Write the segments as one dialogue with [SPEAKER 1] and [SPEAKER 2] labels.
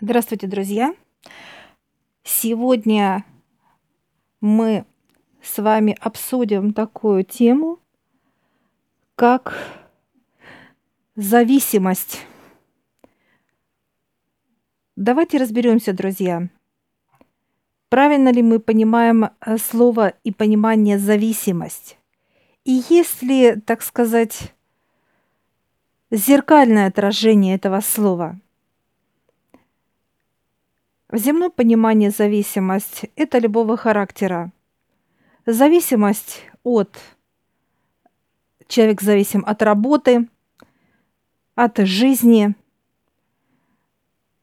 [SPEAKER 1] Здравствуйте, друзья! Сегодня мы с вами обсудим такую тему, как зависимость. Давайте разберемся, друзья. Правильно ли мы понимаем э, слово и понимание зависимость? И есть ли, так сказать, зеркальное отражение этого слова – в земном понимании зависимость – это любого характера. Зависимость от человек зависим от работы, от жизни,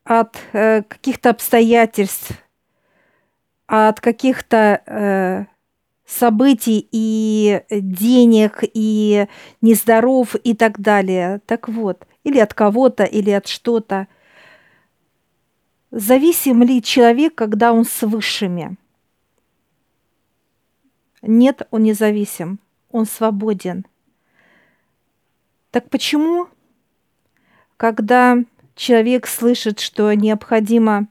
[SPEAKER 1] от э, каких-то обстоятельств, от каких-то э, событий и денег, и нездоров и так далее. Так вот, или от кого-то, или от что-то – Зависим ли человек, когда он с высшими? Нет, он не зависим, он свободен. Так почему, когда человек слышит, что необходимо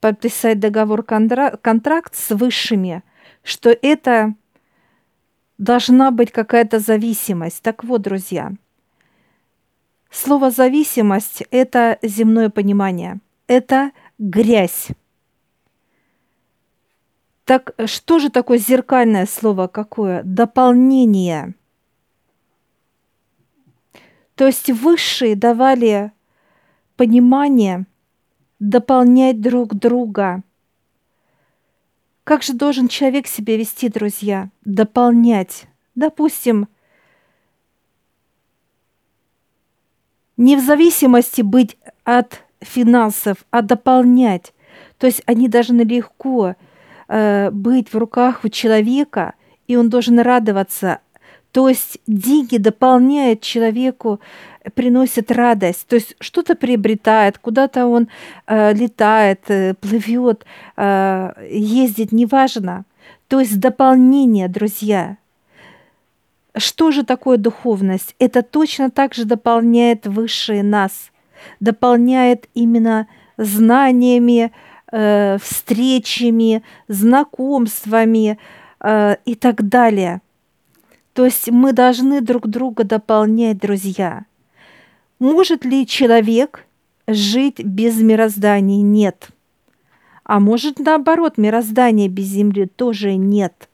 [SPEAKER 1] подписать договор-контракт с высшими, что это должна быть какая-то зависимость. Так вот, друзья, слово «зависимость» – это земное понимание. Это грязь. Так что же такое зеркальное слово какое? Дополнение. То есть высшие давали понимание дополнять друг друга. Как же должен человек себя вести, друзья? Дополнять. Допустим, не в зависимости быть от финансов, а дополнять. То есть они должны легко э, быть в руках у человека, и он должен радоваться. То есть деньги дополняют человеку, приносят радость. То есть что-то приобретает, куда-то он э, летает, э, плывет, э, ездит, неважно. То есть дополнение, друзья. Что же такое духовность? Это точно так же дополняет высшие нас – дополняет именно знаниями, э, встречами, знакомствами э, и так далее. То есть мы должны друг друга дополнять, друзья. Может ли человек жить без мироздания? Нет. А может наоборот, мироздания без Земли тоже нет.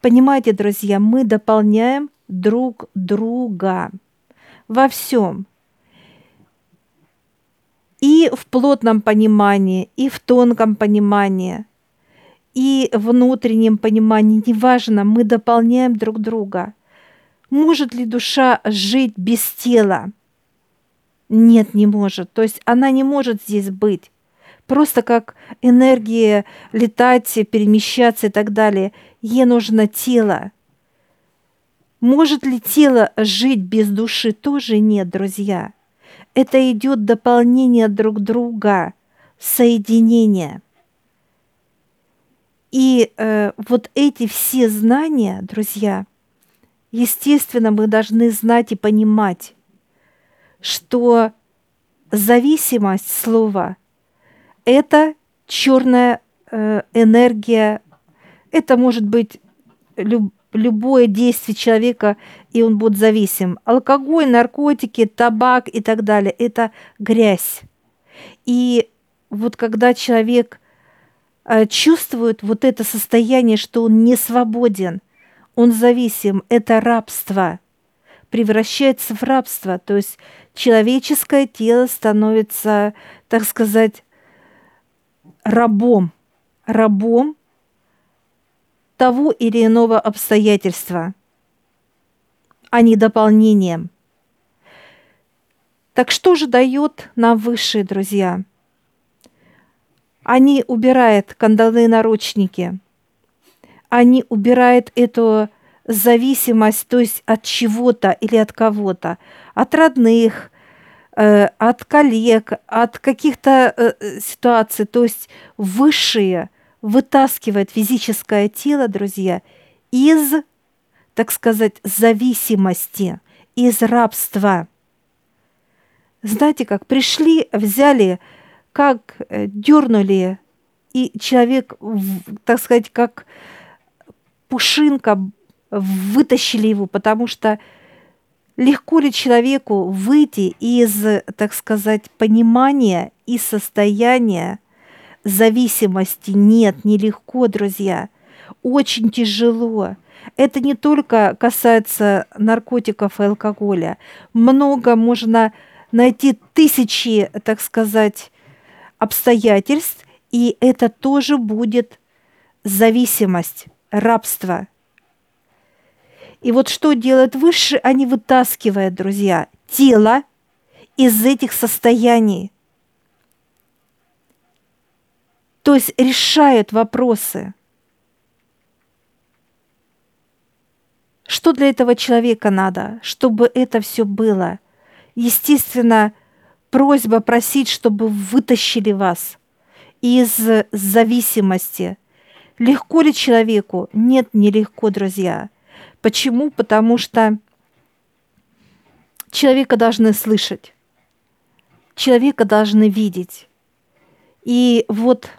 [SPEAKER 1] Понимаете, друзья, мы дополняем друг друга во всем и в плотном понимании, и в тонком понимании, и внутреннем понимании, неважно, мы дополняем друг друга. Может ли душа жить без тела? Нет, не может. То есть она не может здесь быть. Просто как энергия летать, перемещаться и так далее. Ей нужно тело. Может ли тело жить без души? Тоже нет, друзья это идет дополнение друг друга, соединение. И э, вот эти все знания, друзья, естественно, мы должны знать и понимать, что зависимость слова – это черная э, энергия, это может быть люб, любое действие человека, и он будет зависим. Алкоголь, наркотики, табак и так далее – это грязь. И вот когда человек э, чувствует вот это состояние, что он не свободен, он зависим, это рабство, превращается в рабство. То есть человеческое тело становится, так сказать, рабом, рабом того или иного обстоятельства, а не дополнением. Так что же дает нам высшие друзья? Они убирают кандалы наручники. Они убирают эту зависимость, то есть от чего-то или от кого-то, от родных, э, от коллег, от каких-то э, ситуаций, то есть высшие – вытаскивает физическое тело, друзья, из, так сказать, зависимости, из рабства. Знаете как, пришли, взяли как э, дернули, и человек, так сказать, как пушинка вытащили его, потому что легко ли человеку выйти из, так сказать, понимания и состояния зависимости? Нет, нелегко, друзья. Очень тяжело. Это не только касается наркотиков и алкоголя. Много можно найти тысячи, так сказать, обстоятельств, и это тоже будет зависимость, рабство. И вот что делают высшие, они вытаскивают, друзья, тело из этих состояний. То есть решают вопросы. Что для этого человека надо, чтобы это все было? Естественно, просьба просить, чтобы вытащили вас из зависимости. Легко ли человеку? Нет, нелегко, друзья. Почему? Потому что человека должны слышать, человека должны видеть. И вот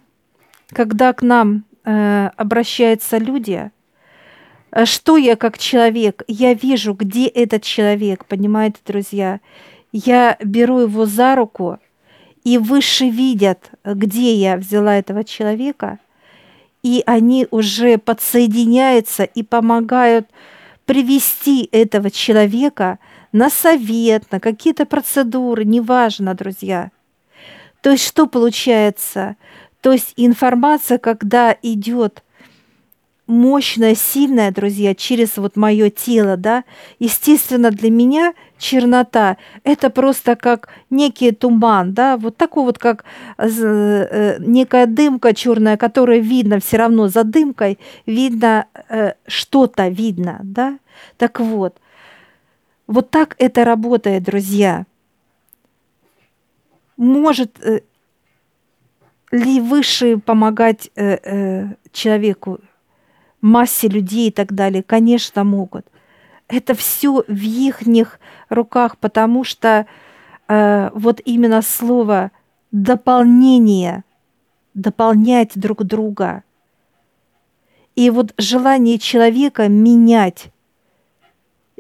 [SPEAKER 1] когда к нам э, обращаются люди, э, что я как человек, я вижу, где этот человек, понимаете, друзья. Я беру его за руку, и выше видят, где я взяла этого человека, и они уже подсоединяются и помогают привести этого человека на совет, на какие-то процедуры, неважно, друзья. То есть что получается? То есть информация, когда идет мощная, сильная, друзья, через вот мое тело, да, естественно, для меня чернота – это просто как некий туман, да, вот такой вот, как э, некая дымка черная, которая видно все равно за дымкой, видно э, что-то, видно, да. Так вот, вот так это работает, друзья. Может э, ли выше помогать человеку массе людей и так далее, конечно, могут. Это все в их руках, потому что э, вот именно слово дополнение, дополнять друг друга. И вот желание человека менять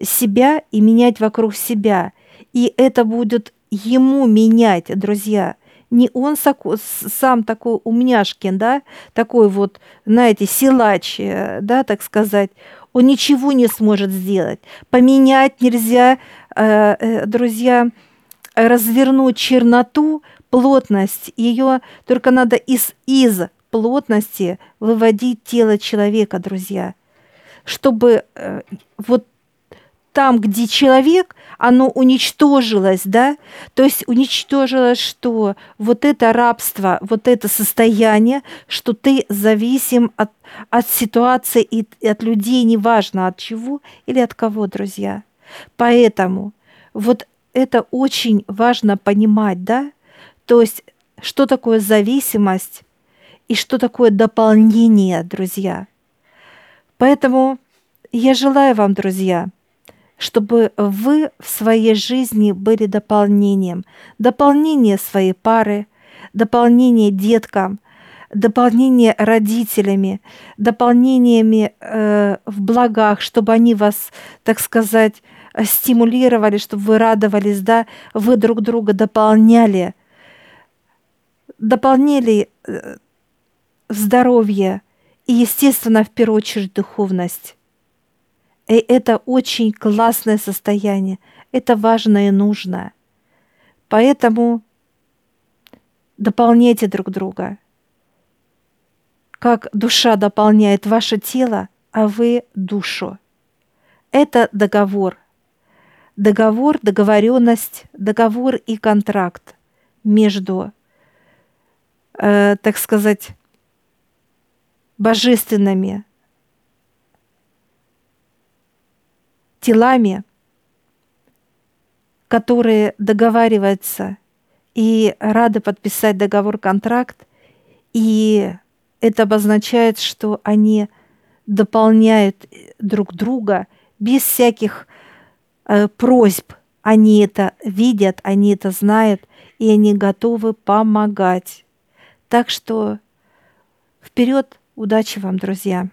[SPEAKER 1] себя и менять вокруг себя. И это будет ему менять, друзья – не он сам такой умняшкин, да, такой вот, знаете, силач, э, да, так сказать, он ничего не сможет сделать. Поменять нельзя, э, э, друзья, развернуть черноту, плотность, ее только надо из, из плотности выводить тело человека, друзья, чтобы вот там, где человек, оно уничтожилось, да, то есть уничтожилось что? Вот это рабство, вот это состояние, что ты зависим от, от ситуации и от людей, неважно от чего или от кого, друзья. Поэтому вот это очень важно понимать, да, то есть что такое зависимость и что такое дополнение, друзья. Поэтому я желаю вам, друзья, чтобы вы в своей жизни были дополнением. Дополнение своей пары, дополнение деткам, дополнение родителями, дополнениями э, в благах, чтобы они вас, так сказать, стимулировали, чтобы вы радовались, да, вы друг друга дополняли, дополняли э, здоровье и, естественно, в первую очередь духовность. И это очень классное состояние. Это важно и нужно. Поэтому дополняйте друг друга. Как душа дополняет ваше тело, а вы душу. Это договор. Договор, договоренность, договор и контракт между, э, так сказать, божественными телами, которые договариваются и рады подписать договор-контракт, и это обозначает, что они дополняют друг друга без всяких э, просьб, Они это видят, они это знают, и они готовы помогать. Так что вперед, удачи вам, друзья!